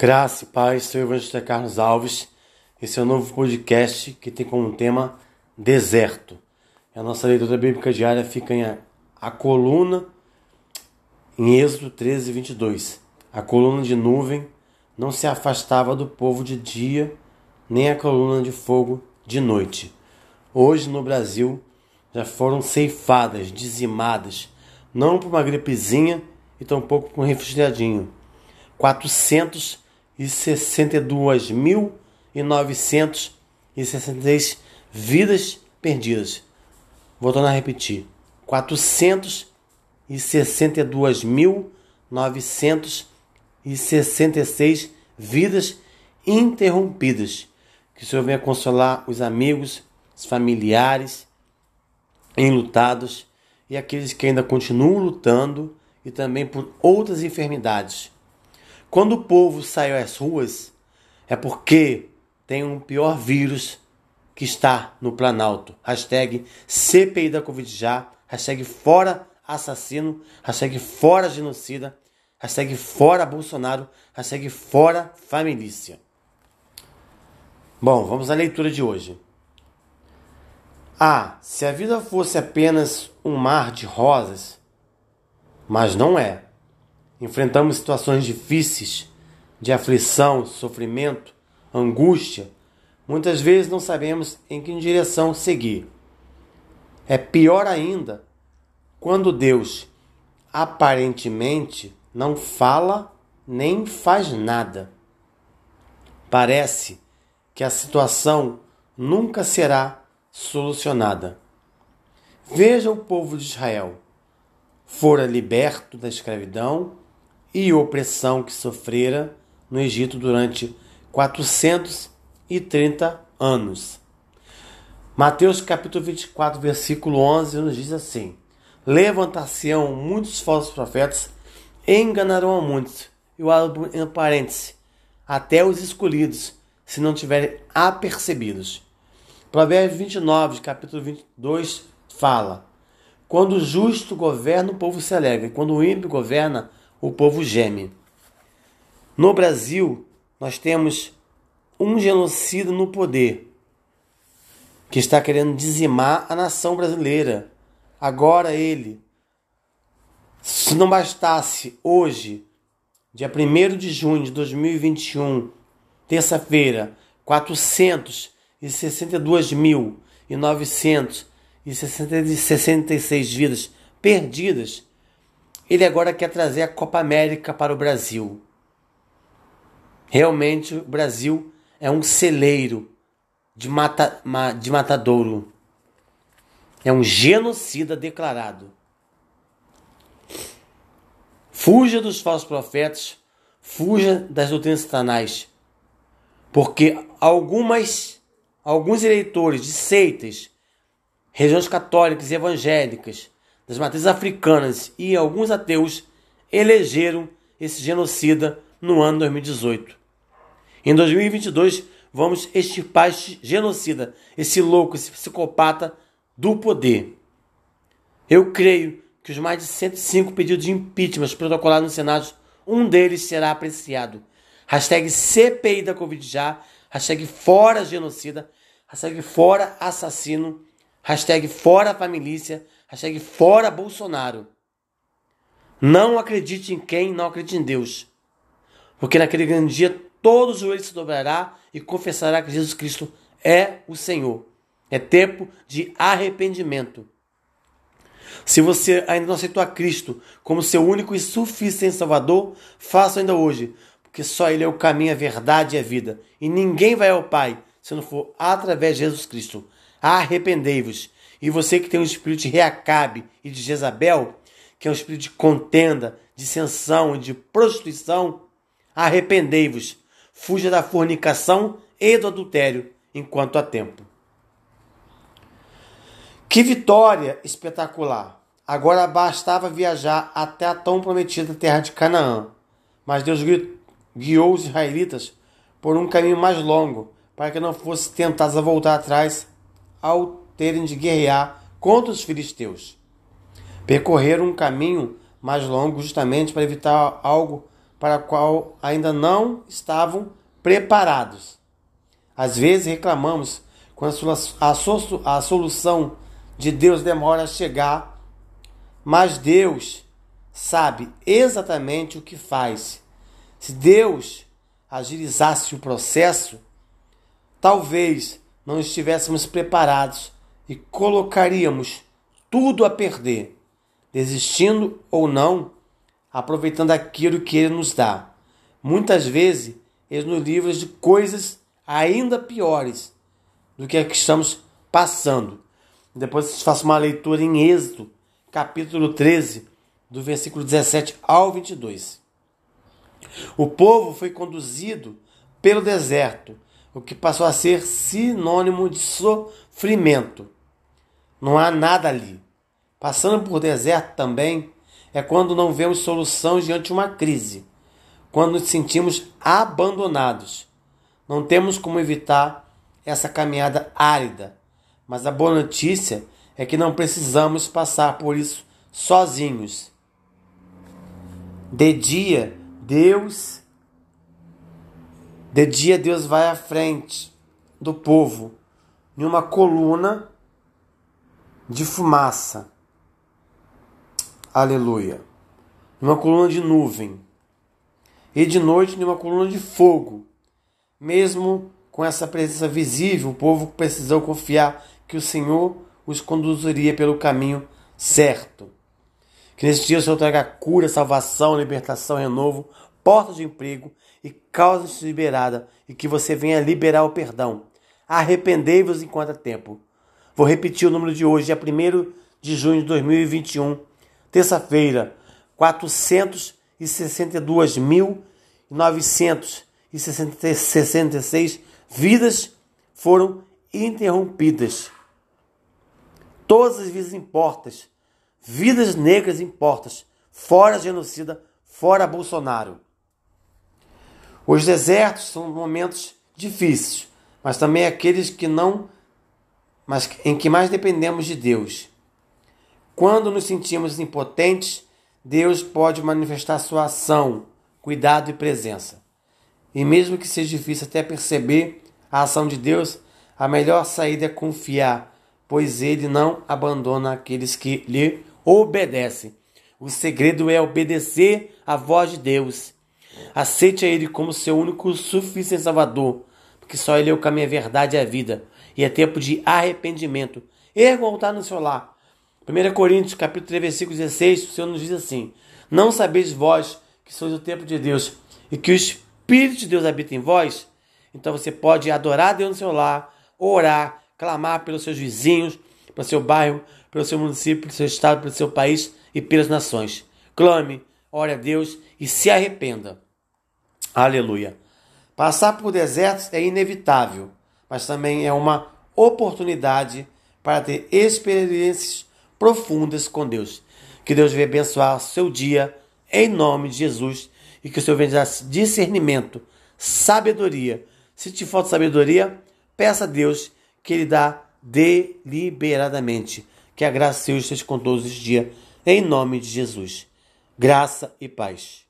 Graça e paz, sou o evangelista Carlos Alves. Esse é o novo podcast que tem como tema deserto. A nossa leitura bíblica diária fica em a, a coluna em Êxodo 13, 22. A coluna de nuvem não se afastava do povo de dia, nem a coluna de fogo de noite. Hoje no Brasil já foram ceifadas, dizimadas, não por uma gripezinha e tampouco por um resfriadinho. 400 e 62.966 vidas perdidas. Voltando a repetir: 462.966 vidas interrompidas. Que o Senhor venha consolar os amigos, os familiares enlutados e aqueles que ainda continuam lutando e também por outras enfermidades. Quando o povo saiu às ruas, é porque tem um pior vírus que está no Planalto. Hashtag CPI da Covid já, hashtag fora assassino, hashtag fora genocida, hashtag fora Bolsonaro, hashtag fora família. Bom, vamos à leitura de hoje. Ah, se a vida fosse apenas um mar de rosas, mas não é enfrentamos situações difíceis, de aflição, sofrimento, angústia, muitas vezes não sabemos em que direção seguir. É pior ainda quando Deus aparentemente não fala nem faz nada. Parece que a situação nunca será solucionada. Veja o povo de Israel. Fora liberto da escravidão e opressão que sofrera no Egito durante 430 anos. Mateus capítulo 24, versículo 11 nos diz assim: Levantar-se-ão muitos falsos profetas, enganarão a muitos, e o em parêntese, até os escolhidos, se não tiverem apercebidos. Provérbios 29, capítulo 22, fala: Quando o justo governa, o povo se alegra, e quando o ímpio governa, o povo geme. No Brasil, nós temos um genocida no poder que está querendo dizimar a nação brasileira. Agora ele, se não bastasse hoje, dia 1 de junho de 2021, terça-feira, 462.966 vidas perdidas ele agora quer trazer a Copa América para o Brasil. Realmente, o Brasil é um celeiro de, mata, de matadouro. É um genocida declarado. Fuja dos falsos profetas, fuja das doutrinas satanás, porque algumas, alguns eleitores de seitas, regiões católicas e evangélicas, das matrizes africanas e alguns ateus elegeram esse genocida no ano 2018. Em 2022, vamos extirpar este genocida, esse louco, esse psicopata do poder. Eu creio que os mais de 105 pedidos de impeachment protocolados no Senado, um deles será apreciado. Hashtag CPI da Covid já, hashtag fora genocida, hashtag fora assassino, hashtag fora família, Hashtag fora Bolsonaro. Não acredite em quem não acredita em Deus. Porque naquele grande dia todo joelho se dobrará e confessará que Jesus Cristo é o Senhor. É tempo de arrependimento. Se você ainda não aceitou a Cristo como seu único e suficiente Salvador, faça ainda hoje, porque só Ele é o caminho, a verdade e a vida. E ninguém vai ao Pai se não for através de Jesus Cristo. Arrependei-vos e você que tem um espírito de Reacabe e de Jezabel, que é um espírito de contenda, dissensão e de prostituição, arrependei-vos, fuja da fornicação e do adultério enquanto há tempo. Que vitória espetacular! Agora bastava viajar até a tão prometida terra de Canaã. Mas Deus guiou os israelitas por um caminho mais longo, para que não fossem tentados a voltar atrás ao terem de guerrear contra os filisteus. Percorreram um caminho mais longo justamente para evitar algo para a qual ainda não estavam preparados. Às vezes reclamamos quando a solução de Deus demora a chegar, mas Deus sabe exatamente o que faz. Se Deus agilizasse o processo, talvez não estivéssemos preparados e colocaríamos tudo a perder, desistindo ou não, aproveitando aquilo que Ele nos dá. Muitas vezes, Ele nos livra de coisas ainda piores do que a que estamos passando. Depois faço uma leitura em Êxodo, capítulo 13, do versículo 17 ao 22. O povo foi conduzido pelo deserto, o que passou a ser sinônimo de sofrimento. Não há nada ali. Passando por deserto também é quando não vemos solução diante de uma crise, quando nos sentimos abandonados. Não temos como evitar essa caminhada árida, mas a boa notícia é que não precisamos passar por isso sozinhos. De dia, Deus de dia Deus vai à frente do povo em uma coluna de fumaça. Aleluia. Numa coluna de nuvem. E de noite numa coluna de fogo. Mesmo com essa presença visível, o povo precisou confiar que o Senhor os conduziria pelo caminho certo. Que nesse dia o Senhor traga cura, salvação, libertação, renovo, portas de emprego e causas liberadas e que você venha liberar o perdão. Arrependei-vos enquanto há tempo. Vou repetir o número de hoje, dia 1 de junho de 2021, terça-feira, 462.966 vidas foram interrompidas. Todas as vidas importas, vidas negras importas, fora genocida, fora Bolsonaro. Os desertos são momentos difíceis, mas também aqueles que não, mas em que mais dependemos de Deus. Quando nos sentimos impotentes, Deus pode manifestar sua ação, cuidado e presença. E mesmo que seja difícil até perceber a ação de Deus, a melhor saída é confiar, pois ele não abandona aqueles que lhe obedecem. O segredo é obedecer à voz de Deus. Aceite a Ele como seu único suficiente Salvador, porque só Ele é o caminho, a verdade e a vida. E é tempo de arrependimento. Erga o altar no seu lar. 1 Coríntios, capítulo 3, versículo 16, o Senhor nos diz assim: Não sabeis vós que sois o templo de Deus e que o Espírito de Deus habita em vós? Então você pode adorar Deus no seu lar, orar, clamar pelos seus vizinhos, pelo seu bairro, pelo seu município, pelo seu estado, pelo seu país e pelas nações. Clame, ore a Deus e se arrependa. Aleluia. Passar por desertos é inevitável, mas também é uma oportunidade para ter experiências profundas com Deus. Que Deus venha abençoar seu dia em nome de Jesus e que o Senhor venha discernimento, sabedoria. Se te falta sabedoria, peça a Deus que Ele dá deliberadamente. Que a graça de com todos os dias, em nome de Jesus. Graça e paz.